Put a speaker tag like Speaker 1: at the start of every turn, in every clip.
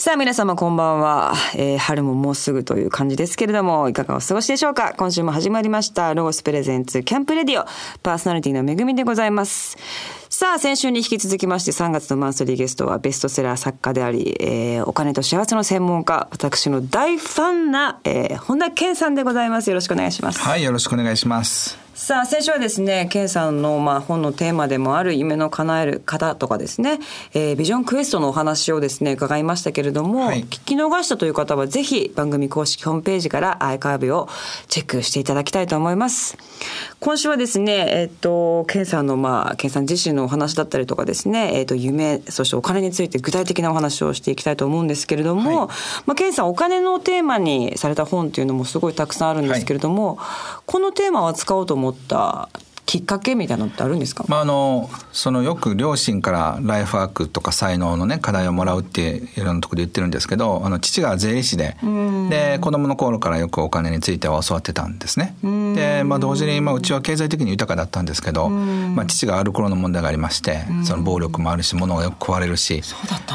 Speaker 1: さあ皆様こんばんは、えー、春ももうすぐという感じですけれどもいかがお過ごしでしょうか？今週も始まりましたロゴスプレゼンツキャンプレディオ。パーソナリティのめぐみでございます。さあ先週に引き続きまして3月のマンスリーゲストはベストセラー作家であり、えー、お金と幸せの専門家私の大ファンな、えー、本田健さんでございます。よろしくお願いします。
Speaker 2: はいよろしくお願いします。
Speaker 1: さあ先週はですね健さんのまあ本のテーマでもある夢の叶える方とかですね、えー、ビジョンクエストのお話をですね伺いましたけれども、はい、聞き逃したという方はぜひ番組公式ホームページからアイカービをチェックしていただきたいと思います。今週はですねえっ、ー、と健さんのまあ健さん自身のお話だったりとかですねえっ、ー、と夢そしてお金について具体的なお話をしていきたいと思うんですけれども、はい、まあ健さんお金のテーマにされた本っていうのもすごいたくさんあるんですけれども、はい、このテーマを扱おうと思ったきっかけみたいなのってあるんですか、
Speaker 2: まあ、あのそのよく両親からライフワークとか才能のね課題をもらうっていろんなところで言ってるんですけどあの父が税理士でで子供の頃からよくお金については教わってたんですね。で、まあ、同時に、まあ、うちは経済的に豊かだったんですけど、まあ、父がある頃の問題がありましてその暴力もあるし物がよく壊れるし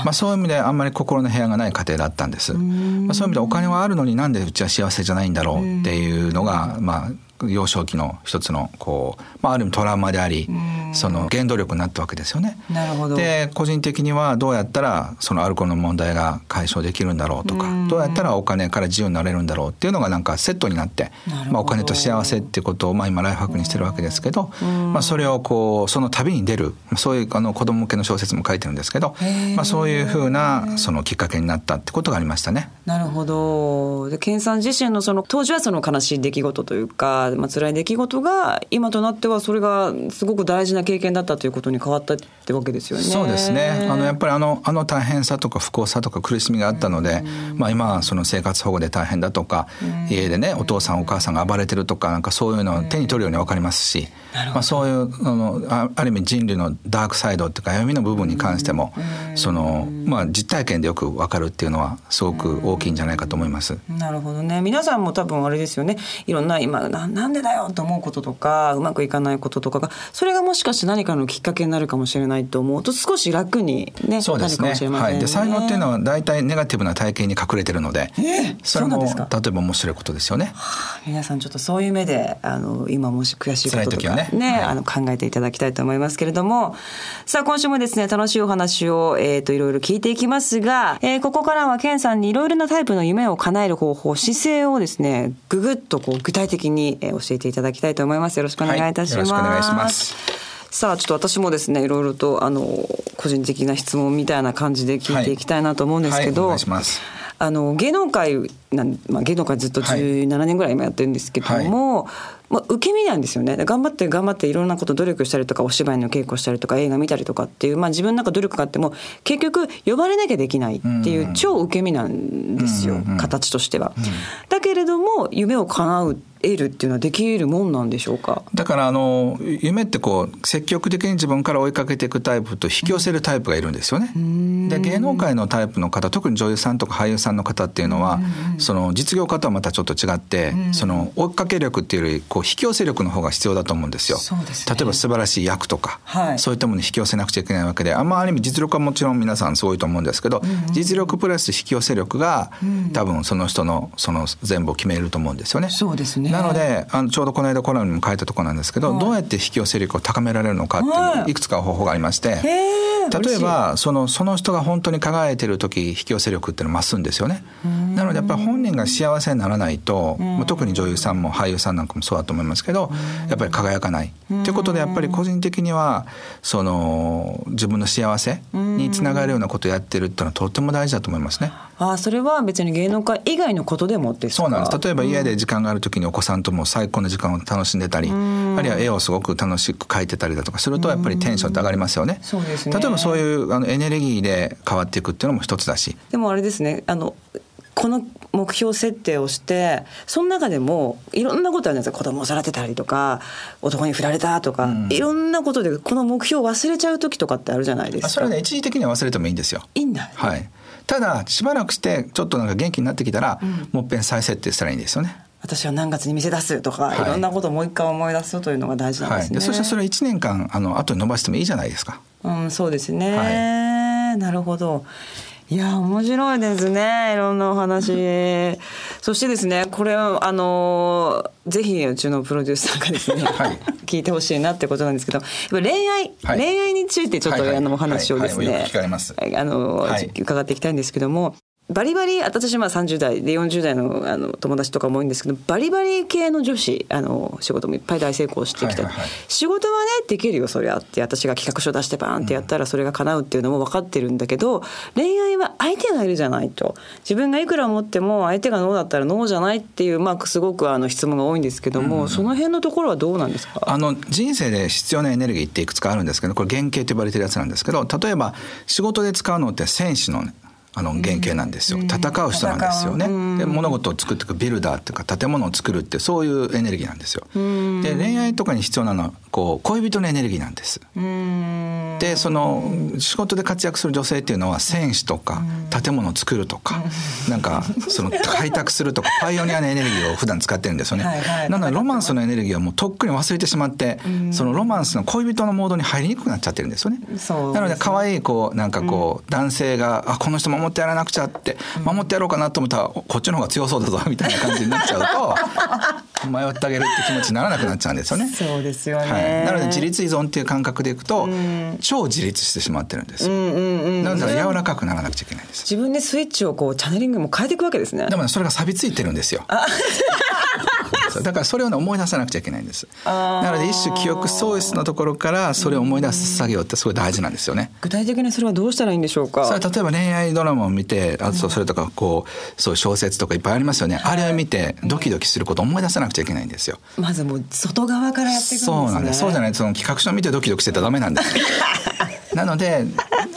Speaker 2: まあ、そういう意味であんまり心の部屋がない家庭だったんです。まあ、そういう意味でお金はあるのになんでうちは幸せじゃないんだろうっていうのがまあ幼少期の一つのこう、まあ、ある意味トラウマであり、その原動力になったわけですよね。
Speaker 1: なるほど。
Speaker 2: で個人的にはどうやったらそのアルコールの問題が解消できるんだろうとかどうやったらお金から自由になれるんだろうっていうのがなんかセットになってまあ、お金と幸せっていうことを、まあ、今ライフハックにしてるわけですけど、まあ、それをこうその旅に出るそういうあの子供向けの小説も書いてるんですけど、まあ、そういうふうなそのきっかけになったってことがありましたね。
Speaker 1: なるほど。で健さん自身のその当時はその悲しい出来事というか、まあ辛い出来事が今となってはそれがすごく大事な経験だったということに変わったってわけですよね。
Speaker 2: そうですね。あのやっぱりあのあの大変さとか不幸さとか苦しみがあったので、まあ今はその生活保護で大変だとか、家でねお父さんお母さんが暴れてるとかなんかそういうのを手に取るようにわかりますし、まあそういうあのあある意味人類のダークサイドっていうか闇の部分に関しても、そのまあ実体験でよくわかるっていうのはすごく大きいんじゃないかと思います。
Speaker 1: なるほどね。皆さんも多分あれですよね。いろんな今ななんでだよと思うこととかうまくいかないこととかがそれがもしかして何かのきっかけになるかもしれないと思うと少し楽にね
Speaker 2: そうですね、ね、はい、で才能っていうのは大体ネガティブな体験に隠れてるので、えー、それも例えば面白いことですよね、
Speaker 1: はあ、皆さんちょっとそういう目であの今もし悔しいこととかねね、はい、あの考えていただきたいと思いますけれども。さあ今週もですね楽しいお話を、えーと、いろいろ聞いていきますが、えー、ここからはケンさんにいろいろなタイプの夢を叶える方法姿勢をですねぐぐっとこう具体的に教えていただきたいと思います。よろしくお願いい。たします、はい、よろしくお願いします。さあちょっと私もですねいろいろとあの個人的な質問みたいな感じで聞いていきたいなと思うんですけど、はい。はい、あの芸能界なん、まあ、芸能界ずっと17年ぐらい今やってるんですけども、まあ、受け身なんですよね。頑張って頑張っていろんなこと努力したりとかお芝居の稽古したりとか映画見たりとかっていう、まあ、自分なんか努力があっても結局呼ばれなきゃできないっていう超受け身なんですよ、形としては。だけれども夢を叶う得るっていうのはできるもんなんでしょうか？
Speaker 2: だからあの夢ってこう積極的に自分から追いかけていくタイプと引き寄せるタイプがいるんですよね。で芸能界のタイプの方特に女優さんとか俳優さんの方っていうのはその実業家とはまたちょっと違ってその追いかけ力っていうよりこう引き寄せ力の方が必要だと思うんですよ。すね、例えば素晴らしい役とか、はい、そういったものに引き寄せなくちゃいけないわけであんまある意味実力はもちろん皆さんすごいと思うんですけど、うんうん、実力プラス引き寄せ力が、うん、多分その人のその全部を決めると思うんですよね。
Speaker 1: そうですね。
Speaker 2: なのであのちょうどこの間コラムにも書いたところなんですけど、はい、どうやって引き寄せ力を高められるのかっていうい。くつか方法がありまして。例えばそのその人が本当に輝いてる時引き寄せ力っていうのは増すんですよね。なのでやっぱり本人が幸せにならないと、特に女優さんも俳優さんなんかもそうだと思いますけどやっぱり輝かない。ということでやっぱり個人的にはその自分の幸せにつながるようなことをやってるっていうのはとても大事だと思いますね。
Speaker 1: あそれは別に芸能界以外のことでもです
Speaker 2: そうなんです例えば家で時間がある時にお子さんとも最高の時間を楽しんでたり、あるいは絵をすごく楽しく描いてたりだとかするとやっぱりテンションって上がりますよね。
Speaker 1: そうですね
Speaker 2: 例えばそういうあのエネルギーで変わっていくっていうのも一つだし。
Speaker 1: でもあれですねあのこの目標設定をしてその中でもいろんなことあるんですよ子供を育てたりとか男に振られたとか、うん、いろんなことでこの目標を忘れちゃう時とかってあるじゃないですか。
Speaker 2: それはね一時的には忘れてもいいんですよ。
Speaker 1: いいんだ、
Speaker 2: はい。ただしばらくしてちょっとなんか元気になってきたら、うん、もっぺん再設定したらいいんですよね。
Speaker 1: 私は何月に店出すとか、はい、いろんなことをもう一回思い出すというのが大事なんですね、はい、
Speaker 2: そしてそれ1年間あの後に伸ばしてもいいじゃないですか。
Speaker 1: うんそうですね、はい、なるほどいや面白いですねいろんなお話。そしてですねこれあのぜひうちのプロデューサーがですね、はい、聞いてほしいなってことなんですけど恋愛、はい、恋愛についてちょっと、あのお話をですね、あの、伺っていきたいんですけどもバリバリ私まあ30代で40代のあの友達とかも多いんですけどバリバリ系の女子あの仕事もいっぱい大成功してきて、はいはいはい、仕事はねできるよそりゃって私が企画書出してバーンってやったらそれが叶うっていうのも分かってるんだけど、うん、恋愛は相手がいるじゃないと。自分がいくら思っても相手がノーだったらノーじゃないっていうまあすごくあの質問が多いんですけども、うん、その辺のところはどうなんですか？
Speaker 2: あの人生で必要なエネルギーっていくつかあるんですけどこれ原型と呼ばれてるやつなんですけど例えば仕事で使うのって戦士の、ね、あの原型なんですよ、戦う人なんですよね、で物事を作っていくビルダーっていうか建物を作るってそういうエネルギーなんですよ、で恋愛とかに必要なのはこう恋人のエネルギーなんです、でその仕事で活躍する女性っていうのは戦士とか建物を作るとかなんかその開拓するとか パイオニアのエネルギーを普段使ってるんですよね、なのでロマンスのエネルギーはもうとっくに忘れてしまってそのロマンスの恋人のモードに入りにくくなっちゃってるんですよね。なので可愛いこうなんかこう男性があこの人も守ってやらなくちゃって守ってやろうかなと思ったらこっちの方が強そうだぞみたいな感じになっちゃうと 迷ってあげるって気持ちにならなくなっちゃうんですよね。
Speaker 1: そうですよね、はい、
Speaker 2: なので自立依存っていう感覚でいくと、超自立してしまってるんですよ。なので柔らかくならなくちゃいけないんです。
Speaker 1: 自分でスイッチをこうチャネリングも変えていくわけですね。
Speaker 2: でも、ね、それが錆びついてるんですよ。だからそれを、ね、思い出さなくちゃいけないんです。なので一種記憶喪失のところからそれを思い出す作業ってすごい大事なんですよね。
Speaker 1: 具体的にそれはどうしたらいいんでしょうか？
Speaker 2: それ例えば恋愛ドラマを見てあとそれとかこうそう小説とかいっぱいありますよね、あれを見てドキドキすることを思い出さなくちゃいけないんですよ。
Speaker 1: まずもう外側からやっていくんですね。そうなんです。
Speaker 2: そうじゃない。その企画書を見てドキドキしてたらダメなんです なので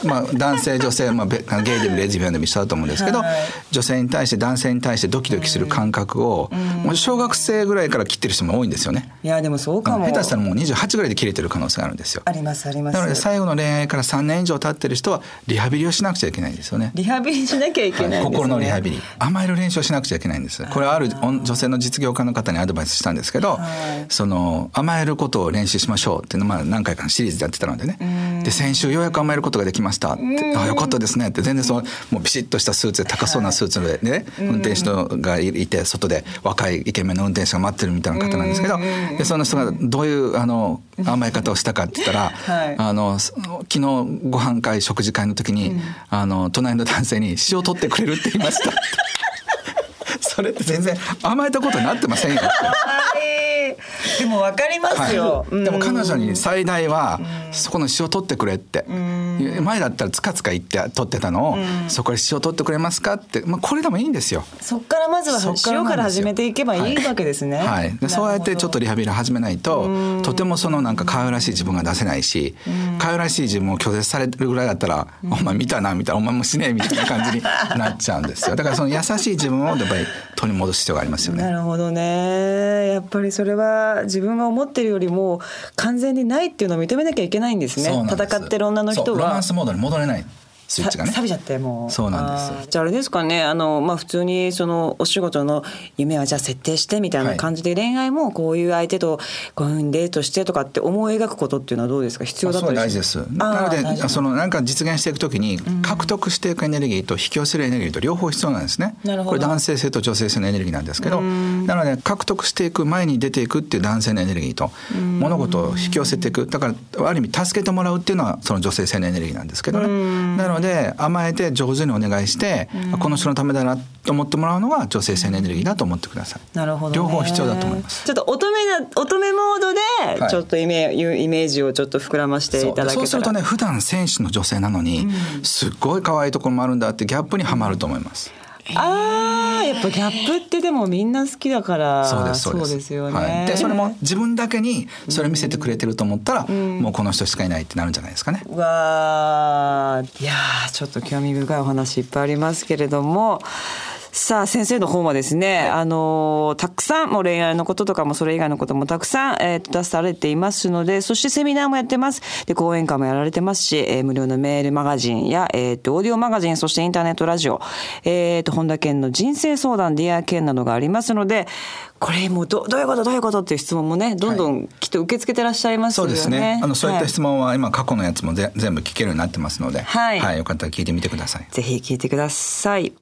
Speaker 2: まあ、男性女性、まあ、ゲイでもレズビアンでも一緒だと思うんですけど、はい、女性に対して男性に対してドキドキする感覚を、もう小学生ぐらいから切ってる人も多いんですよね。
Speaker 1: いやでもそうかも
Speaker 2: 下手したらもう28ぐらいで切れてる可能性があるんですよ。
Speaker 1: ありますあります。
Speaker 2: なので最後の恋愛から3年以上経ってる人はリハビリをしなくちゃいけないんですよね。
Speaker 1: リハビリしなきゃいけない、ねはい、
Speaker 2: 心のリハビリ甘える練習をしなくちゃいけないんです。これはある女性の実業家の方にアドバイスしたんですけど、はい、その甘えることを練習しましょうっていうのをまあ何回かのシリーズでやってたのでね。で先週ようやく甘えることができました。って。あよかったですね。って全然そのもうビシッとしたスーツで高そうなスーツでね、運転手がいて外で若いイケメンの運転手が待ってるみたいな方なんですけど、でその人がどういうあの甘え方をしたかって言ったら、はい、あの昨日ご飯会食事会の時に、あの隣の男性に「塩取ってくれる」って言いました。それって全然甘えたことになってませんよ。
Speaker 1: でも分かりますよ、
Speaker 2: はい、でも彼女に最大はそこの塩取ってくれって。前だったらつかつか言って取ってたのをそこで塩取ってくれますかって、まあ、これでもいいんですよ。
Speaker 1: そっからまずは塩から始めていけばいいわけですね、
Speaker 2: はい、そうやってちょっとリハビリ始めないととてもそのなんか可愛らしい自分が出せないし可愛らしい自分を拒絶されるぐらいだったら「お前見たな」みたいな「お前もしねえ」みたいな感じになっちゃうんですよ。だからその優しい自分をやっぱり取り戻す必要がありますよね。
Speaker 1: なるほどね。やっぱりそれは自分が思ってるよりも完全にないっていうのを認めなきゃいけないんですね。戦ってる女の人は。
Speaker 2: ロマンスモードに戻れないスイッチがね。
Speaker 1: 錆びちゃってもう。
Speaker 2: そうなんです
Speaker 1: じゃああれですかねあの、まあ、普通にそのお仕事の夢はじゃあ設定してみたいな感じで、恋愛もこういう相手とこういうふうにデートしてとかって思い描くことっていうのはどうですか？必要だったり
Speaker 2: 大事です。なのでそのなんか実現していくときに獲得していくエネルギーと引き寄せるエネルギーと両方必要なんですね。これ男性性と女性性のエネルギーなんですけどなので獲得していく前に出ていくっていう男性のエネルギーと物事を引き寄せていく。だからある意味助けてもらうっていうのはその女性性のエネルギーなんですけどね。なので甘えて上手にお願いして、うん、この人のためだなと思ってもらうのが女性性のエネルギーだと思ってください。
Speaker 1: なるほど、
Speaker 2: 両方必要だと思います。
Speaker 1: ちょっと乙女な乙女モードでちょっとイメ,、はい、イメージをちょっと膨らましていただけたら。
Speaker 2: そうするとね普段選手の女性なのに、うん、すっごい可愛いところもあるんだってギャップにはまると思います。
Speaker 1: ああやっぱギャップってでもみんな好きだから
Speaker 2: そうですそうです。よね、はい、でそれも自分だけにそれ見せてくれてると思ったら、うん、もうこの人しかいないってなるんじゃないですかね。
Speaker 1: わいやちょっと興味深いお話いっぱいありますけれどもさあ、先生の方はですね、はい、あの、たくさん、もう恋愛のこととかもそれ以外のこともたくさん、えー、出されていますので、そしてセミナーもやってます。で、講演会もやられてますし、えー、無料のメールマガジンや、えっ、ー、と、オーディオマガジン、そしてインターネットラジオ、えっ、ー、と、本田健の人生相談、 Dear Ken などがありますので、これもうどどういうことどういうことっていう質問もねどんどんきっと受け付けてらっしゃいますよね、はい、そうですね。
Speaker 2: あのそういった質問は今過去のやつもぜ全部聞けるようになってますので、はい、はい、よかったら聞いてみてください。
Speaker 1: ぜひ聞いてください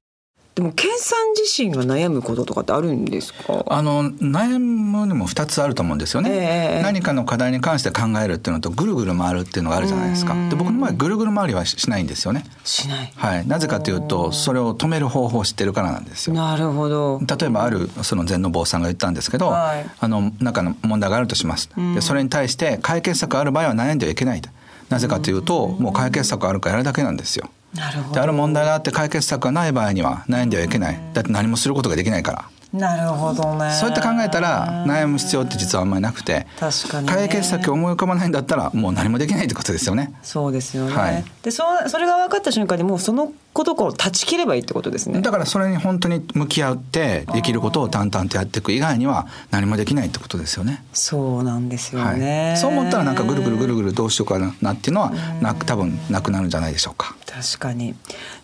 Speaker 1: でも健さん自身が悩むこととかってあるんですか？
Speaker 2: あの悩むにも2つあると思うんですよね、えー、何かの課題に関して考えるっていうのとぐるぐる回るっていうのがあるじゃないですか。で僕の場合ぐるぐる回りはしないんですよね。
Speaker 1: しない、
Speaker 2: はい、なぜかというとそれを止める方法を知ってるからなんですよ。
Speaker 1: なるほど。
Speaker 2: 例えばあるその禅の坊さんが言ったんですけど、はい、あの中の問題があるとします。でそれに対して解決策ある場合は悩んではいけないなぜかというともう解決策あるからやるだけなんですよなるほど。ある問題があって解決策がない場合には悩んではいけない。だって何もすることができないから。
Speaker 1: なるほどね。
Speaker 2: そうやって考えたら悩む必要って実はあんまりなくて
Speaker 1: 確かに、
Speaker 2: ね、解決策思い浮かばないんだったらもう何もできないってことですよね。
Speaker 1: そうですよね、はい、でそそれが分かった瞬間にもうそのことを断ち切ればいいってことですね。
Speaker 2: だからそれに本当に向き合ってできることを淡々とやっていく以外には何もできないってことですよね。
Speaker 1: そうなんですよね、
Speaker 2: はい、そう思ったらなんかぐるぐるぐるぐるどうしようかなっていうのはな多分なくなるんじゃないでしょうか。
Speaker 1: 確かに。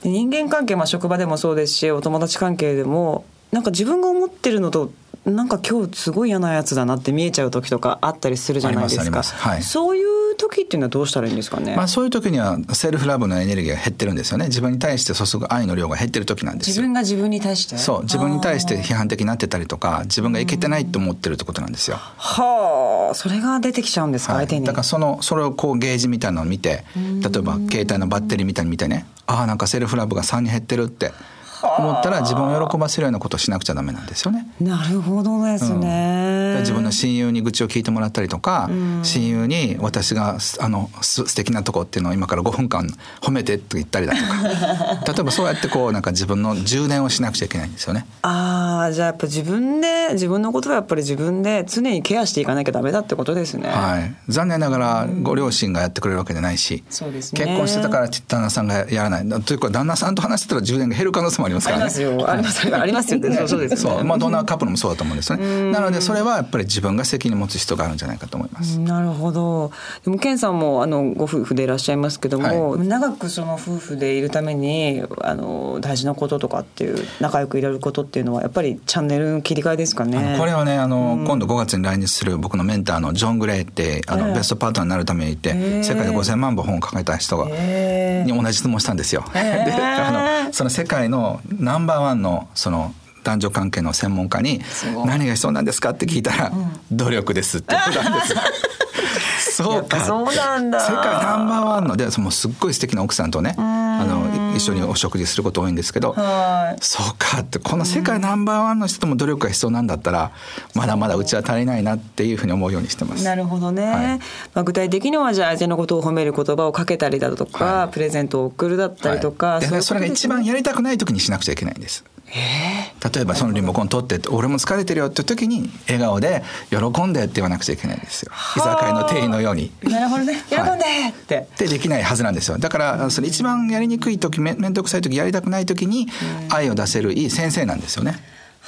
Speaker 1: 人間関係、まあ、職場でもそうですしお友達関係でもなんか自分が思ってるのとなんか今日すごい嫌なやつだなって見えちゃう時とかあったりするじゃないですか。はい、そういう時っていうのはどうしたらいいんですかね？
Speaker 2: まあそういう時にはセルフラブのエネルギーが減ってるんですよね。自分に対して注ぐ愛の量が減ってる時なんです
Speaker 1: 自分が自分に対して？
Speaker 2: そう自分に対して批判的になってたりとか自分がいけてないと思ってるってことなんですよ。
Speaker 1: はあそれが出てきちゃうんですか、はい、相手に？
Speaker 2: だからそのそれをこうゲージみたいなのを見て例えば携帯のバッテリーみたいに見てねああなんかセルフラブが3に減ってるって。思ったら自分を喜ばせるようなことをしなくちゃダメなんですよね。
Speaker 1: なるほどですね、
Speaker 2: うん、自分の親友に愚痴を聞いてもらったりとか、うん、親友に私があの素敵なとこっていうのを今から5分間褒めてって言ったりだとか。例えばそうやってこうなんか自分の充電をしなくちゃいけないんですよね。
Speaker 1: ああじゃあやっぱ自分で自分のことはやっぱり自分で常にケアしていかなきゃダメだってことですね。
Speaker 2: はい、残念ながらご両親がやってくれるわけじゃないし、
Speaker 1: そうです
Speaker 2: ね、結婚してたから旦那さんがやらない。というか旦那さんと話してたら充電が減る可能性もありますからね。
Speaker 1: ありますありますよね。そうです、
Speaker 2: そう、まあどんなカップルもそうだと思うんですね。なのでそれはやっぱり自分が責任持つ必要があるんじゃないかと思います。
Speaker 1: なるほど。でも健さんもあのご夫婦でいらっしゃいますけども、はい、長くその夫婦でいるためにあの大事なこととかっていう仲良くいられることっていうのはやっぱりチャンネル切り替えですかね。
Speaker 2: これはねあの、今度5月に来日する僕のメンターのジョン・グレイってあの、えー、ベストパートナーになるためにいて、えー、世界で5000万本本を書いた人が、えー、に同じ質問したんですよ。であのその世界のナンバーワンのその男女関係の専門家に「何が必要なんですか?」って聞いたら「努力です」って言ったんです。
Speaker 1: そうかそうなんだ
Speaker 2: 世界ナンバーワンのでもすっごい素敵な奥さんとねあの一緒にお食事すること多いんですけどそうかってこの世界ナンバーワンの人とも努力が必要なんだったらまだまだうちは足りないなっていうふうに思うようにしてます。
Speaker 1: なるほどね、はい、まあ、具体的にはじゃあ相手のことを褒める言葉をかけたりだとか、はい、プレゼントを送るだったりとか、
Speaker 2: はい、それが一番やりたくない時にしなくちゃいけないんです。例えばそのリモコン取ってって俺も疲れてるよって時に笑顔で喜んでって言わなくちゃいけないんですよ。居酒屋の店員のように。
Speaker 1: なるほどね。喜んでって、はい、
Speaker 2: でできないはずなんですよ。だからそれ一番やりにくい時面倒くさい時やりたくない時に愛を出せるいい先生なんですよね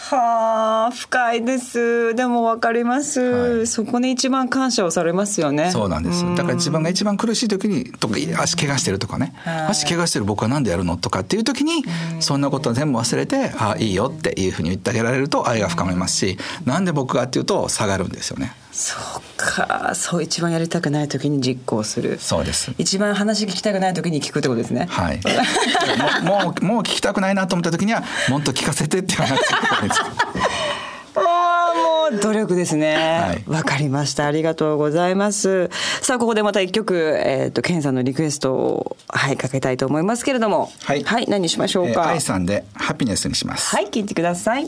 Speaker 1: はあ深いです。でも分かります、はい、そこに一番感謝をされますよね。
Speaker 2: そうなんです。だから自分が一番苦しい時にとか足怪我してるとかね、足怪我してる僕は何でやるのとかっていう時にそんなことは全部忘れてああいいよっていうふうに言ってあげられると愛が深まりますしなんで僕がっていうと下がるんですよね
Speaker 1: そうか。そう一番やりたくない時に実行する。
Speaker 2: そうです。
Speaker 1: 一番話聞きたくない時に聞くってことですね。
Speaker 2: はい。もうもう聞きたくないなと思った時にはもっと聞かせてって話です。
Speaker 1: ああもう努力ですね。わ、はい、かりました。ありがとうございます。さあここでまた一曲えっ、ー、とケンさんのリクエストをはいかけたいと思いますけれども。はい、はい、何にしましょうか？
Speaker 2: 愛、えー、さんでハピネスにします。
Speaker 1: はい聞いてください。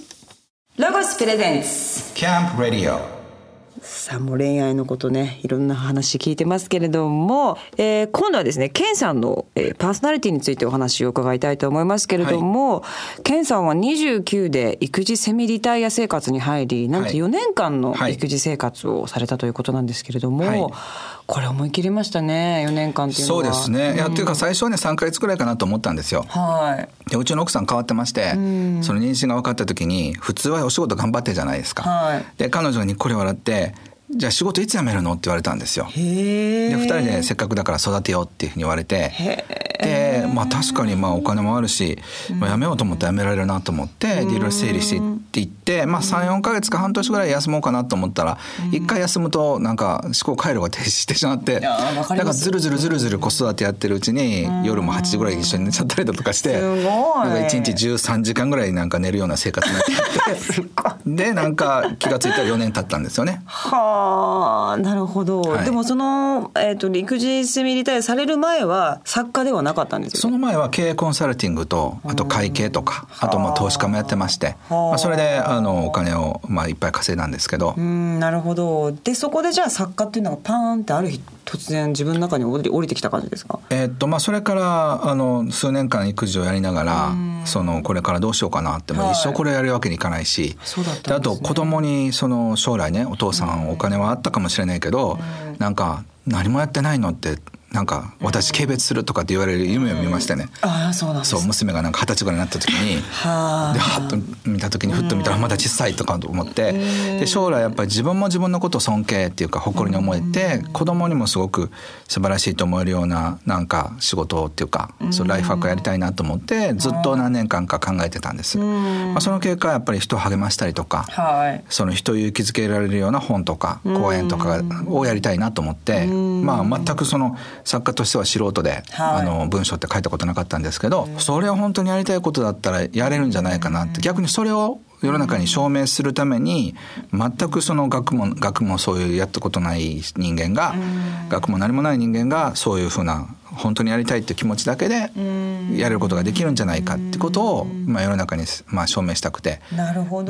Speaker 1: ロゴスプレゼンツ
Speaker 2: キャンプラディオ
Speaker 1: さあもう恋愛のことねいろんな話聞いてますけれども、えー、今度はですねケンさんの、えー、パーソナリティについてお話を伺いたいと思いますけれども、はい、ケンさんは29で育児セミリタイア生活に入りなんと4年間の育児生活をされたということなんですけれども、はい、これ思い切りましたね4年間っていうの
Speaker 2: は。そうですね、いやっていうか最初はね3か月くらいかなと思ったんですよ。はい。でうちの奥さん変わってまして、その妊娠が分かった時に普通はお仕事頑張ってるじゃないですか、はい、で彼女にこれ笑ってじゃあ仕事いつ辞めるの？って言われたんですよ。で2人でせっかくだから育てようっていうふうに言われて。でまあ確かにまあお金もあるし、まあ、辞めようと思って辞められるなと思っていろいろ整理していっていって、まあ、34か月か半年ぐらい休もうかなと思ったら一回休むとなんか思考回路が停止してしまってなんかずるずるずるずる子育てやってるうちに夜も8時ぐらい一緒に寝ちゃったりだとかしてなんか1日13時間ぐらいなんか寝るような生活になって。でなんか気が付いたら4年経ったんですよね。
Speaker 1: はあなるほど、はい、でもその、えーと、陸自セミリタイアされる前は作家ではなかったんですよ、
Speaker 2: その前は経営コンサルティングとあと会計とかあとまあ投資家もやってまして、まあ、それであのお金をまあいっぱい稼いだんですけど。
Speaker 1: うんなるほど。でそこでじゃあ作家っていうのがパーンってある日突然自分の中に降り降りてきた感じですか？
Speaker 2: えー、っとまあそれからあの数年間育児をやりながらそのこれからどうしようかなって、まあ、一生これやるわけにいかないし、はい、で、ね、あと子供にその将来ねお父さんお金はあったかもしれないけどなんか何もやってないのってなんか私軽蔑するとかって言われる夢を見ましてね、
Speaker 1: ああそうなん
Speaker 2: そう娘がなんか二十歳ぐらいになった時にはではっと見た時にふっと見たらまだ小さいとかと思って。で将来やっぱり自分も自分のことを尊敬っていうか誇りに思えて子供にもすごく素晴らしいと思えるようななんか仕事っていうかそうライフワークやりたいなと思ってずっと何年間か考えてたんです。まあ、その結果やっぱり人を励ましたりとか、はい、その人を勇気づけられるような本とか講演とかをやりたいなと思ってまあ全くその作家としては素人で、はい、あの文章って書いたことなかったんですけど、それは本当にやりたいことだったらやれるんじゃないかなって逆にそれを世の中に証明するために全くその学問学問そういうやったことない人間が学問何もない人間がそういうふうな本当にやりたいって気持ちだけでやれることができるん。じゃないかってことを、まあ、世の中に、まあ、証明したくて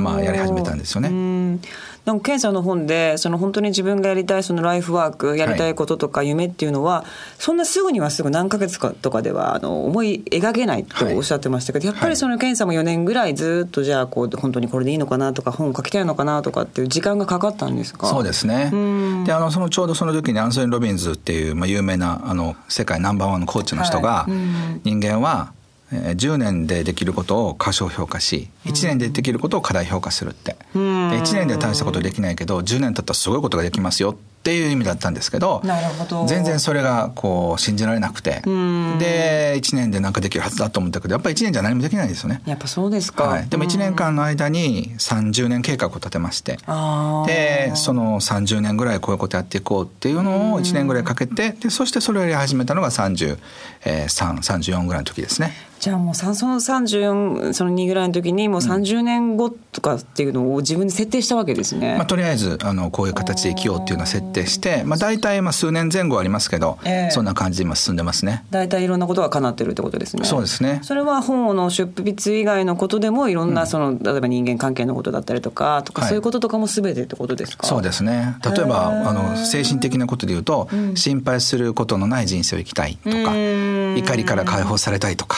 Speaker 2: まあ、やり始めたんですよね。
Speaker 1: なんか健さんの本でその本当に自分がやりたいそのライフワークやりたいこととか夢っていうのは、はい、そんなすぐにはすぐ何ヶ月かとかではあの思い描けないとおっしゃってましたけど、はい、やっぱりその健さんも4年ぐらいずっとじゃあこう本当にこれでいいのかなとか本を書きたいのかなとかっていう時間がかかったんですか？
Speaker 2: そうですね。であのそのちょうどその時にアンソニー・ロビンズっていう、まあ、有名なあの世界ナンバーワンのコーチの人が、はい、人間は10年でできることを過小評価し1年でできることを過大評価するって、で1年で大したことできないけど10年経ったらすごいことができますよっていう意味だったんですけど全然それがこう信じられなくて。で1年で何かできるはずだと思ったけどやっぱり1年じゃ何もできないですよね。
Speaker 1: やっぱそうですか、は
Speaker 2: い、でも1年間の間に30年計画を立てまして。でその30年ぐらいこういうことやっていこうっていうのを1年ぐらいかけてでそしてそれをやり始めたのが3334ぐらいの時ですね。
Speaker 1: じゃあもうその34その2ぐらいの時にもう30年後とかっていうのを自分で設定したわけですね。
Speaker 2: まあ、とりあえずあのこういう形で生きようっていうのは設定して、まあ、大体まあ数年前後ありますけど、えー、そんな感じで今進んでますね。
Speaker 1: 大体いろんなことが叶ってるってことですね。
Speaker 2: そうですね。
Speaker 1: それは本の出筆以外のことでもいろんなその、うん、例えば人間関係のことだったりとかとか、はい、そういうこととかも全てってことですか？
Speaker 2: そうですね。例えばあの精神的なことで言うと、うん、心配することのない人生を生きたいとか、怒りから解放されたいとか。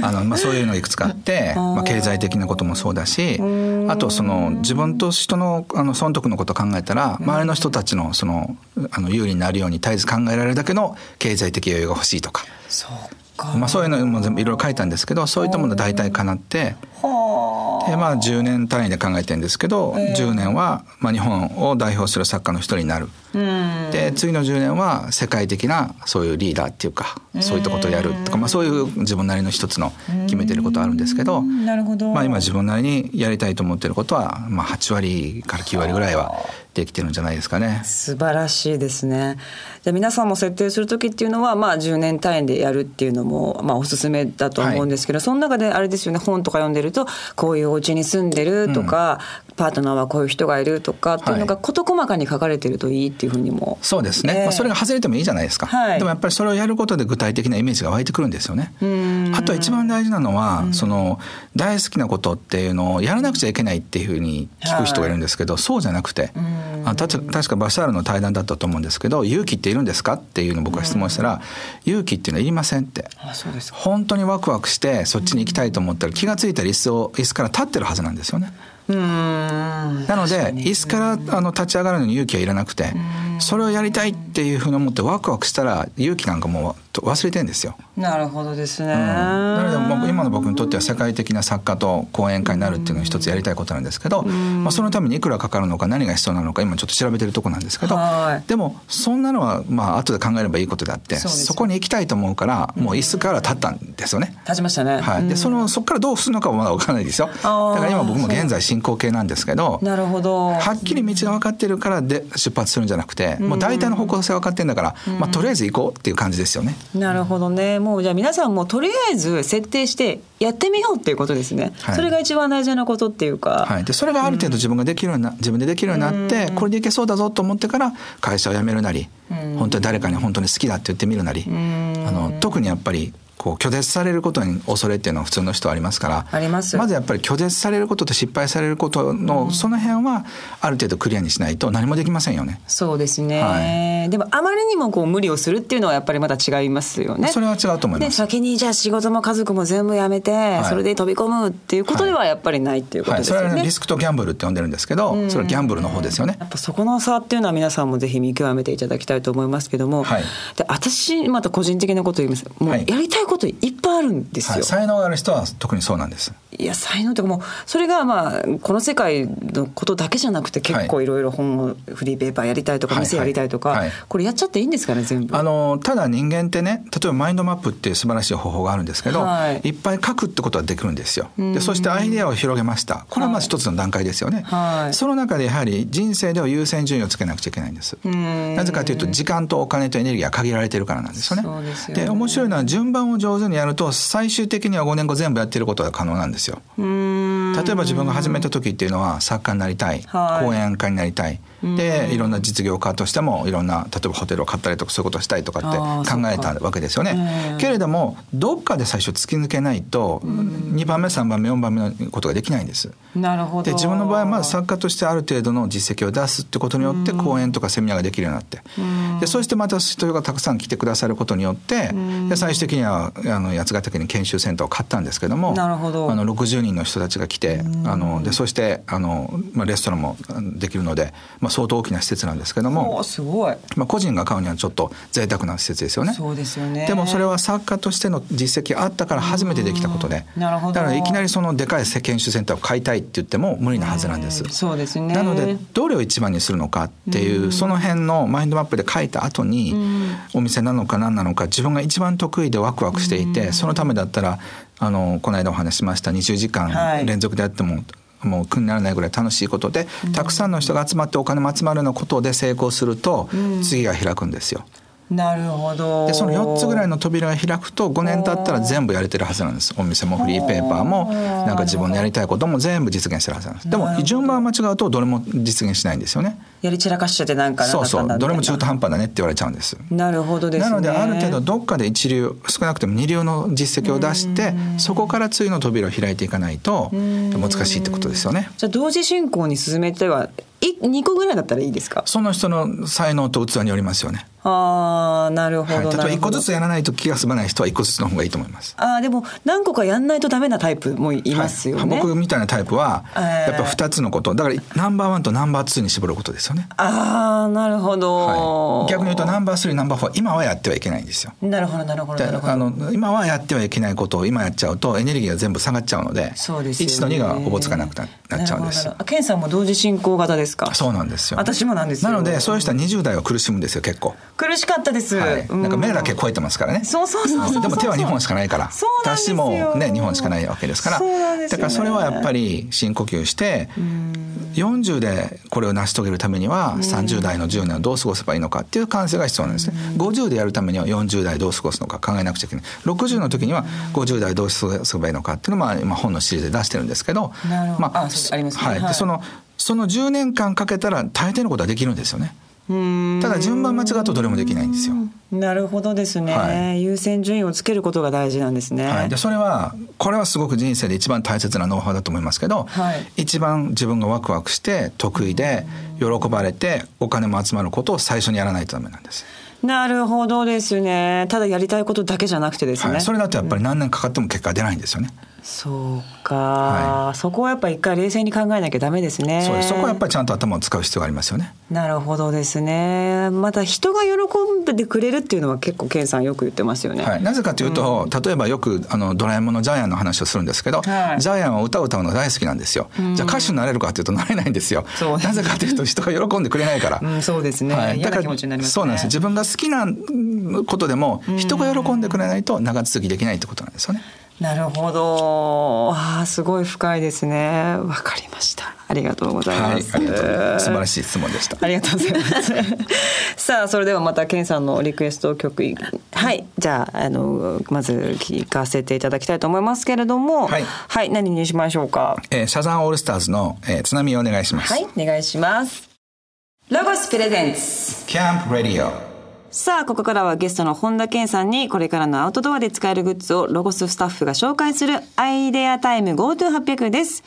Speaker 2: あのまあ、そういうのいくつかあって、まあ、経済的なこともそうだしあとその自分と人のあの損得のことを考えたら周りの人たちのそのあの有利になるように絶えず考えられるだけの経済的余裕が欲しいとか。まあ、そういうのもいろいろ書いたんですけどそういったもの大体かなってで、まあ、10年単位で考えてるんですけど、えー、10年は、まあ、日本を代表する作家の一人になる。で次の10年は世界的なそういうリーダーっていうかそういったことをやるとか、まあ、そういう自分なりの一つの決めてることあるんですけどなるほど、まあ、今自分なりにやりたいと思ってることは、まあ、8割から9割ぐらいはできてるんじゃないですかね。
Speaker 1: 素晴らしいですね。じゃ皆さんも設定する時っていうのはまあ10年単位でやるっていうのもまあおすすめだと思うんですけど、はい、その中であれですよね本とか読んでるとこういうお家に住んでるとか、パートナーはこういう人がいるとかっていうのが事細かに書かれてるといいっていうふうにも。
Speaker 2: そうですね。えー、まあ、それが外れてもいいじゃないですか。はい、でもやっぱりそれをやることで具体的なイメージが湧いてくるんですよね。あと一番大事なのは、その大好きなことっていうのをやらなくちゃいけないっていうふうに聞く人がいるんですけど、そうじゃなくて。あた確かバシャールの対談だったと思うんですけど勇気っているんですかっていうのを僕が質問したら勇気っていうのはいりませんって
Speaker 1: あそうです
Speaker 2: 本当にワクワクしてそっちに行きたいと思ったら気が付いたら椅子を椅子から立ってるはずなんですよね。なので椅子からあの立ち上がるのに勇気はいらなくてそれをやりたいっていうふうに思ってワクワクしたら勇気なんかもう忘れてんですよ。
Speaker 1: なるほどですね。
Speaker 2: うん、なので今の僕にとっては世界的な作家と講演会になるっていうのが一つやりたいことなんですけど、まあ、そのためにいくらかかるのか何が必要なのか今ちょっと調べてるとこなんですけどでもそんなのはまあ後で考えればいいことであってそこに行きたいと思うからもう椅子から立ったんですよね。
Speaker 1: 立ちましたね。
Speaker 2: はい、でそのそこからどうするのかはまだ分からないですよ。だから今僕も現在進行形なんですけど
Speaker 1: なるほど。
Speaker 2: はっきり道が分かってるからで出発するんじゃなくてもう大体の方向性分かってるんだから、まあ、とりあえず行こうっていう感じですよね。
Speaker 1: なるほどねもうじゃあ皆さんもとりあえず設定してやってみようっていうことですね、はい、それが一番大事なことっていうか、
Speaker 2: はい、でそれがある程度自分ができるような、うん、自分でできるようになって、これでいけそうだぞと思ってから会社を辞めるなり、うん、本当に誰かに本当に好きだって言ってみるなり、あの特にやっぱりこう拒絶されることに恐れっていうのは普通の人はありますから。
Speaker 1: あります。
Speaker 2: まずやっぱり拒絶されることと失敗されることの、その辺はある程度クリアにしないと何もできませんよね。
Speaker 1: そうですね、はい、でもあまりにもこう無理をするっていうのはやっぱりまた違いますよね。
Speaker 2: それは違うと思います。
Speaker 1: 先にじゃあ仕事も家族も全部やめて、はい、それで飛び込むっていうことではやっぱりないっていうことですよね。はい、
Speaker 2: それはリスクとギャンブルって呼んでるんですけど、それはギャンブルの方ですよね。
Speaker 1: やっぱそこの差っていうのは皆さんもぜひ見極めていただきたいと思いますけども、はい、で私また個人的なこと言います。もうやりたいこといっぱいあるんですよ、はい、
Speaker 2: 才能がある人は特にそうなんです。
Speaker 1: いや才能っていうかもうそれがまあこの世界のことだけじゃなくて結構いろいろ本をフリーペーパーやりたいとか店やりたいとか、これやっちゃっていいんですかね全部。
Speaker 2: あのただ人間ってね例えばマインドマップっていう素晴らしい方法があるんですけど、はい、いっぱい書くってことはできるんですよ。でそしてアイデアを広げました。これはまず一つの段階ですよね、はい、その中でやはり人生では優先順位をつけなくちゃいけないんです。なぜかというと時間とお金とエネルギーが限られてるからなんですよね。で、ね、面白いのは順番を上手にやると最終的には5年後全部やってることが可能なんですよ。例えば自分が始めた時っていうのは作家になりたい、はい、講演家になりたいでいろんな実業家としてもいろんな例えばホテルを買ったりとかそういうことをしたいとかって考えたわけですよね。けれどもどっかで最初突き抜けないと2番目3番目4番目のことができないんです。
Speaker 1: なるほど。
Speaker 2: で自分の場合はまず作家としてある程度の実績を出すってことによって講演とかセミナーができるようになって。でそしてまた人がたくさん来てくださることによってで最終的にはあの八ヶ岳に研修センターを買ったんですけども
Speaker 1: なるほど。
Speaker 2: あの60人の人たちが来てあのでそしてあの、まあ、レストランもできるので、まあ、相当大きな施設なんですけども
Speaker 1: すごい、
Speaker 2: まあ、個人が買うにはちょっと贅沢な施設ですよね。
Speaker 1: そうですよね。
Speaker 2: でもそれは作家としての実績あったから初めてできたことで
Speaker 1: なるほど。
Speaker 2: だからいきなりそのでかい研修センターを買いたいって言っても無理なはずなんです。
Speaker 1: そうですね。
Speaker 2: なのでどれを一番にするのかっていうその辺のマインドマップで書いた後にお店なのか何なのか自分が一番得意でワクワクしていてそのためだったらあのこの間お話しました20時間連続でやっても、もう苦にならないぐらい楽しいことで、たくさんの人が集まってお金も集まるようなことで成功すると、次が開くんですよ。
Speaker 1: なるほど。
Speaker 2: でその4つぐらいの扉が開くと5年経ったら全部やれてるはずなんです。お店もフリーペーパーもなんか自分のやりたいことも全部実現してるはずなんです。でも順番間違うとどれも実現しないんですよね。
Speaker 1: やり散らかしちゃってなんか
Speaker 2: そうそう。どれも中途半端だねって言われちゃうんです
Speaker 1: なるほどです、ね、
Speaker 2: なのである程度どっかで一流少なくても二流の実績を出してそこから次の扉を開いていかないと難しいってことですよね。
Speaker 1: じゃあ同時進行に進めては2個ぐらいだったらいいですか？
Speaker 2: その人の才能と器によりますよね。
Speaker 1: ああなるほど、はい、例えば
Speaker 2: 1個ずつやらないと気が済まない人は1個ずつの方がいいと思います。
Speaker 1: ああでも何個かやんないとダメなタイプもいますよね、
Speaker 2: はい、僕みたいなタイプはやっぱ2つのこと。だからナンバーワンとナンバーツーに絞ることですよね。
Speaker 1: ああなるほど、
Speaker 2: はい、逆に言うとナンバースリーナンバーフォー今はやってはいけないんですよ。
Speaker 1: なるほどなるほどあ
Speaker 2: の今はやってはいけないことを今やっちゃうとエネルギーが全部下がっちゃうので
Speaker 1: そうです、ね、
Speaker 2: 1と2がおぼつかなくなっちゃうんです。
Speaker 1: ケンさんも同時進行型ですか？
Speaker 2: そうなんですよ。
Speaker 1: 私もなんです
Speaker 2: なのでそういう人は20代は苦しむんですよ結構。
Speaker 1: 苦しかったです、は
Speaker 2: い、なんか目だけ超えてますからね。
Speaker 1: そうそうそう
Speaker 2: でも手は2本しかないから。足もね2本しかないわけですから。だからそれはやっぱり深呼吸して40でこれを成し遂げるためには30代の10年をどう過ごせばいいのかっていう感性が必要なんです。ね50でやるためには40代どう過ごすのか考えなくちゃいけない。60の時には50代どう過ごせばいいのかっていうのを今本のシリーズで出してるんですけど。
Speaker 1: まああります、ね、はい、
Speaker 2: でそのその10年間かけたら大抵のことはできるんですよね。ただ順番間違うとどれもできないんですよ。
Speaker 1: なるほどですね、はい、優先順位をつけることが大事なんですね。
Speaker 2: はい、でそれはこれはすごく人生で一番大切なノウハウだと思いますけど、はい、一番自分がワクワクして得意で喜ばれてお金も集まることを最初にやらないとダメなんです。
Speaker 1: なるほどですね。ただやりたいことだけじゃなくてですね。はい、
Speaker 2: それだとやっぱり何年かかっても結果出ないんですよね。
Speaker 1: そうか、はい、そこはやっぱり一回冷静に考えなきゃダメですね。
Speaker 2: そこはやっぱりちゃんと頭を使う必要がありますよね。
Speaker 1: なるほどですね。また人が喜んでくれるっていうのは結構ケンさんよく言ってますよね。
Speaker 2: はい、なぜかというと、うん、例えばよくあのドラえもんのジャイアンの話をするんですけど、はい、ジャイアンは歌を歌うの大好きなんですよ。うん、じゃあ歌手になれるかというとなれないんですよ。なぜかというと人が喜んでくれないから。
Speaker 1: うん、そうですね。はい、嫌な気持ちになります、ね、
Speaker 2: そうなんです。自分が好きなことでも人が喜んでくれないと長続きできないってことなんですよね。
Speaker 1: なるほど。ああ、すごい深いですね。わかりました。ありがとうございます。はい、
Speaker 2: 素晴らしい質問でした。
Speaker 1: ありがとうございます。さあ、それではまたケンさんのリクエスト曲、はい、じゃあ、あの、まず聞かせていただきたいと思いますけれども。はい、はい、何にしましょうか？
Speaker 2: えー、サザンオールスターズの、えー、津波をお願いします。
Speaker 1: はい、お願いします。ロゴスプレゼンツ。
Speaker 2: キャンプラディオ。
Speaker 1: さあ、ここからはゲストの本田健さんにこれからのアウトドアで使えるグッズをロゴススタッフが紹介するアイデアタイム GoTo800 です。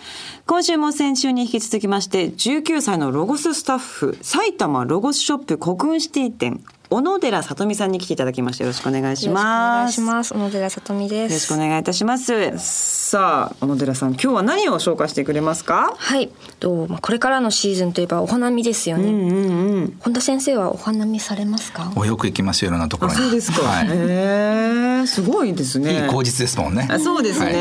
Speaker 1: 今週も先週に引き続きまして19歳のロゴススタッフ埼玉ロゴスショップ国運シティ店小野寺さとみさんに来ていただきましてよろしくお願いします。お願いし
Speaker 3: ます。小野寺さとみです。
Speaker 1: よろしくお願いいたします。さあ、小野寺さん、今日は何を紹介してくれますか？
Speaker 3: はい。と、まあ、これからのシーズンといえばお花見ですよね。うんうんうん、本田先生はお花見されますか？
Speaker 2: およく行きますよいろんなところ
Speaker 1: そうですか。はい、へえ、すごいですね。
Speaker 2: いい口実ですもんね。
Speaker 1: あ、そうですね、はい、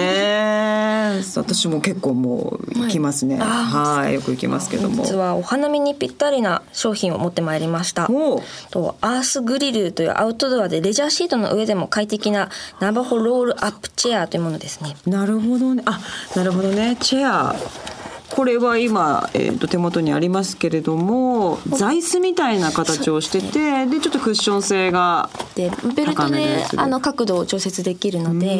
Speaker 1: 私も結構もう行きますね。はい、よく行きますけども。
Speaker 3: 実はお花見にぴったりな商品を持ってまいりました。と、アースグリルというアウトドアでレジャーシートの上でも快適なナバホロールアップチェアというものですね。
Speaker 1: なるほどね。あ、なるほどね。チェア。これは今、えー、と手元にありますけれども座椅子みたいな形をしててでちょっとクッション性が
Speaker 3: でベルトであの角度を調節できるので、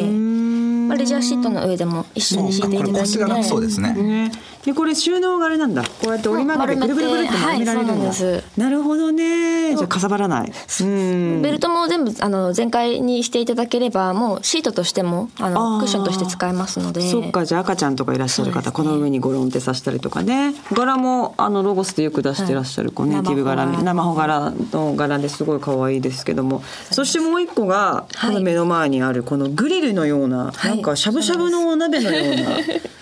Speaker 3: まあ、レジャーシートの上でも一緒に敷いていただいて
Speaker 2: そうですね、ね、
Speaker 1: でこれ収納があれなんだ。こうやって折り曲げてぐるぐるぐるって丸められるんだ、はい、なるほどね。じゃかさばらない。
Speaker 3: ベルトも全部あの全開にしていただければもうシートとしてもあのクッションとして使えますので。
Speaker 1: そっかじゃあ赤ちゃんとかいらっしゃる方、ね、この上にゴロンってさしたりとかね。柄もあのロゴスでよく出してらっしゃる、こうネイティブ柄。生穂柄の柄ですごい可愛いですけども。そしてもう一個がこの目の前にあるこのグリルのような、はい、なんかしゃぶしゃぶのお鍋のような。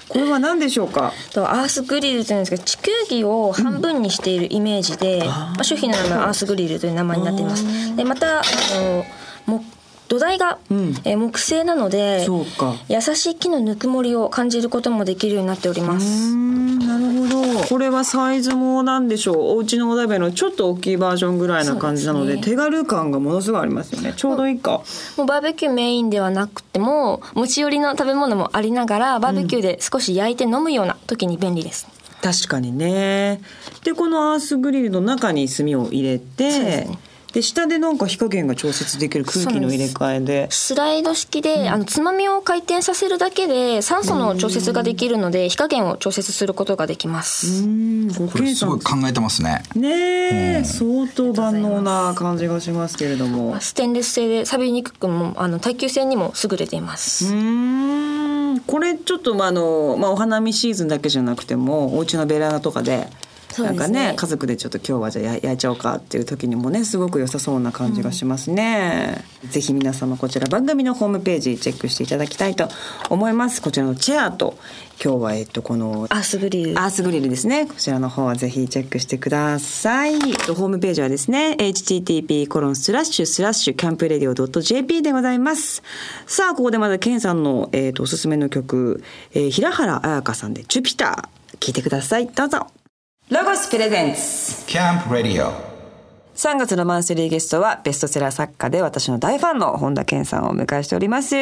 Speaker 1: これは何でしょうか？
Speaker 3: とアースグリルというんですけど地球儀を半分にしているイメージで、うん、まあ、商品の名前はアースグリルという名前になっています。でまたあの木土台が、うん、え木製なので優しい木のぬくもりを感じることもできるようになっております。
Speaker 1: なるほど。これはサイズもなんでしょう。お家のお鍋のちょっと大きいバージョンぐらいな感じなので、ね、手軽感がものすごいありますよね。ちょうどいいか。
Speaker 3: もうバーベキューメインではなくても持ち寄りの食べ物もありながらバーベキューで少し焼いて飲むような時に便利です、
Speaker 1: うん、確かにね。でこのアースグリルの中に炭を入れて、ね、で下でなんか火加減が調節できる空気の入れ替えで。
Speaker 3: スライド式で、うん、あのつまみを回転させるだけで酸素の調節ができるので火加減を調節することができます。うん。
Speaker 2: これすごい考えてますね。
Speaker 1: ねえ、相当万能な感じがしますけれども。
Speaker 3: ステンレス製で錆びにくくもあの耐久性にも優れています。
Speaker 1: うん。これちょっと、まああのまあ、お花見シーズンだけじゃなくてもお家のベランダとかでなんかね家族でちょっと今日はじゃあ焼いちゃおうかっていう時にもねすごく良さそうな感じがしますね、うん、ぜひ皆様こちら番組のホームページチェックしていただきたいと思います。こちらのチェアと今日はえっとこの
Speaker 3: アースグリル。
Speaker 1: アースグリルですね。こちらの方はぜひチェックしてください。ホームページはですね http コロンスラッシュスラッシュキャンプレディオ .jp でございます。さあここでまだケンさんの、えーと、おすすめの曲、えー、平原綾香さんで「ジュピター」聞いてください。どうぞロゴスプレゼンツキャンプラディオ3月のマンスリーゲストはベストセラー作家で私の大ファンの本田健さんをお迎えしております。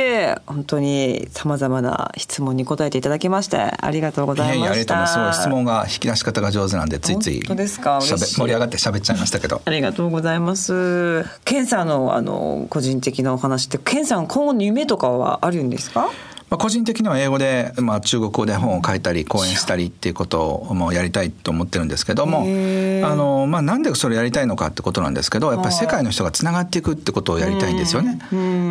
Speaker 1: 本当にさまざまな質問に答えていただきましてありがとうございました。いや
Speaker 2: いや質問が引き出し方が上手なんでついつい。
Speaker 1: 本当ですか？
Speaker 2: 盛り上がって喋っちゃいましたけど
Speaker 1: ありがとうございます。健さんのあの個人的なお話って健さん今後の夢とかはあるんですか？
Speaker 2: まあ、個人的には英語で、まあ、中国語で本を書いたり講演したりっていうことをもうやりたいと思ってるんですけどもあの、まあ、なんでそれやりたいのかってことなんですけどやっぱり世界の人がつながっていくってことをやりたいんですよね。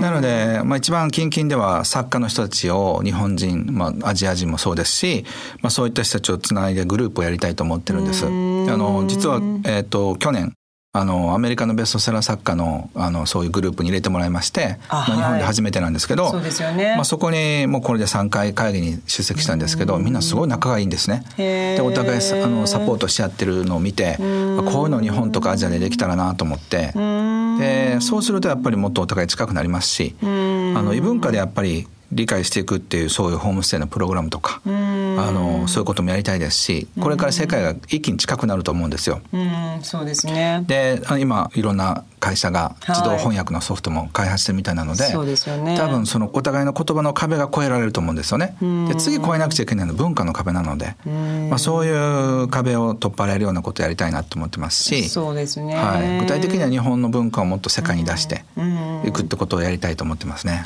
Speaker 2: なので、まあ、一番近々では作家の人たちを日本人、まあ、アジア人もそうですし、まあ、そういった人たちをつないでグループをやりたいと思ってるんです。あの実は、えーと去年あのアメリカのベストセラー作家のあのそういうグループに入れてもらいままあ、日本で初めてなんですけど、
Speaker 1: そうよね、
Speaker 2: まあ、そこにもうこれで3回会議に出席したんですけどみんなすごい仲がいいんですね。でお互いあのサポートし合ってるのを見てこういうの日本とかアジアでできたらなと思って。でそうするとやっぱりもっとお互い近くなりますしあの異文化でやっぱり理解していくっていうそういうホームステイのプログラムとかあのそういうこともやりたいですしこれから世界が一気に近くなると思うんですよ。
Speaker 1: うんそうですね。
Speaker 2: で今いろんな会社が自動翻訳のソフトも開発してるみたいなので、はい、そうですよね、多分そのお互いの言葉の壁が越えられると思うんですよね。で次越えなくちゃいけないのは文化の壁なので、まあ、そういう壁を取っ払えるようなことをやりたいなと思ってますし
Speaker 1: そうですね、
Speaker 2: はい、具体的には日本の文化をもっと世界に出していくってことをやりたいと思ってますね。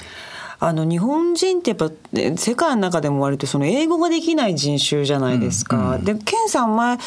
Speaker 1: あの日本人ってやっぱ世界の中でも割とその英語ができない人種じゃないですか。うんうん、でケンさん前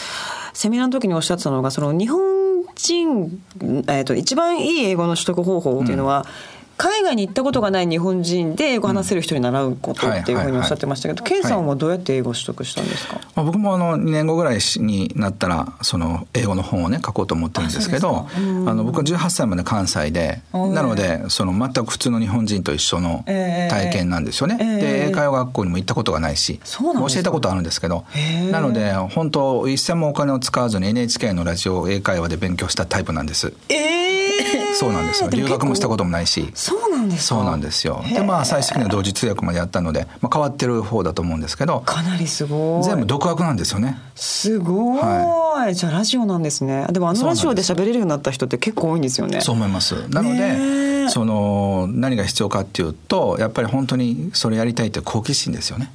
Speaker 1: セミナーの時におっしゃってたのがその日本人、えーと、一番いい英語の取得方法っていうのは、うん海外に行ったことがない日本人で英語話せる人に習うことっていうふうにおっしゃってましたけど、ケンさんはどうやって英語を取得したんですか、
Speaker 2: まあ、僕もあの2年後ぐらいになったらその英語の本をね書こうと思ってるんですけどあの僕は18歳まで関西でなのでその全く普通の日本人と一緒の体験なんですよね。えー、で英会話学校にも行ったことがないし教えたことあるんですけどなので本当一銭もお金を使わずに NHK のラジオ英会話で勉強したタイプなんです。
Speaker 1: え
Speaker 2: ー、そうなんですよ。留学もしたこともないし。
Speaker 1: そうなんです
Speaker 2: そうなんですよ。でまあ最終的には同時通訳までやったので、まあ、変わってる方だと思うんですけど
Speaker 1: かなりすご
Speaker 2: い。全部独学なんですよね。
Speaker 1: すごい、はい、じゃあラジオなんですね。でもあのラジオで喋れるようになった人って結構多いんですよね。
Speaker 2: そう思います。なのでその何が必要かっていうとやっぱり本当にそれやりたいって好奇心ですよね。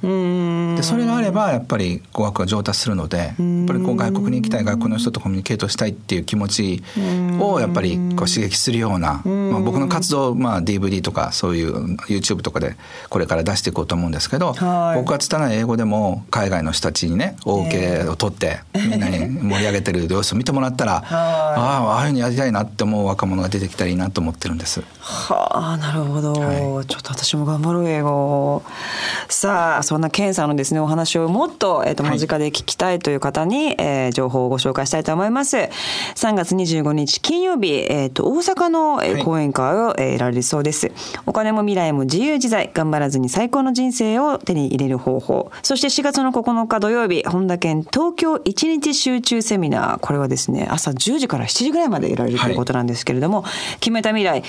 Speaker 2: でそれがあればやっぱり語学が上達するのでやっぱりこう外国に行きたい外国の人とコミュニケートしたいっていう気持ちをやっぱりこう刺激するような、まあ、僕の活動、まあ、DVD とかそういう YouTube とかでこれから出していこうと思うんですけど、はい、僕は拙い英語でも海外の人たちにね OK を取ってみんなに盛り上げてる様子を見てもらったら、ああああいうのやりたいなって思う若者が出てきたらいいなと思ってるんです。
Speaker 1: はあなるほど、はい、ちょっと私も頑張る英語さあそんなケンさんのですねお話をもっと,、えーと、間近で聞きたいという方に、はい、えー、情報をご紹介したいと思います。3月25日金曜日、えーと、大阪の、えー、講演会を、えー、られるそうです。お金も未来も自由自在。頑張らずに最高の人生を手に入れる方法。そして4月の9日土曜日本田健東京一日集中セミナー。これはですね朝10時から7時ぐらいまでいられるということなんですけれども、はい、決めた未来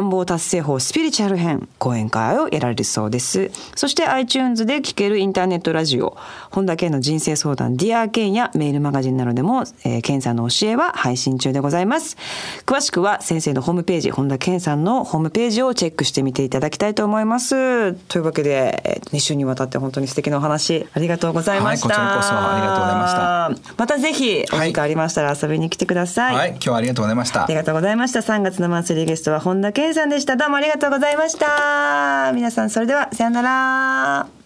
Speaker 1: 願望達成法スピリチュアル編講演会を得られるそうです。そして iTunes で聴けるインターネットラジオ本田健の人生相談ディアーケンやメールマガジンなどでも、えー、健さんの教えは配信中でございます。詳しくは先生のホームページ本田健さんのホームページをチェックしてみていただきたいと思います。というわけで2週にわたって本当に素敵なお話ありがとうございました、はい、こち
Speaker 2: らこそありがとうございま
Speaker 1: した。またぜひお時間ありましたら遊びに来てください、
Speaker 2: はい、今日はありがとうございました。
Speaker 1: ありがとうございました。3月のマンスリーゲストは本田健さんでした。どうもありがとうございました。皆さんそれではさようなら。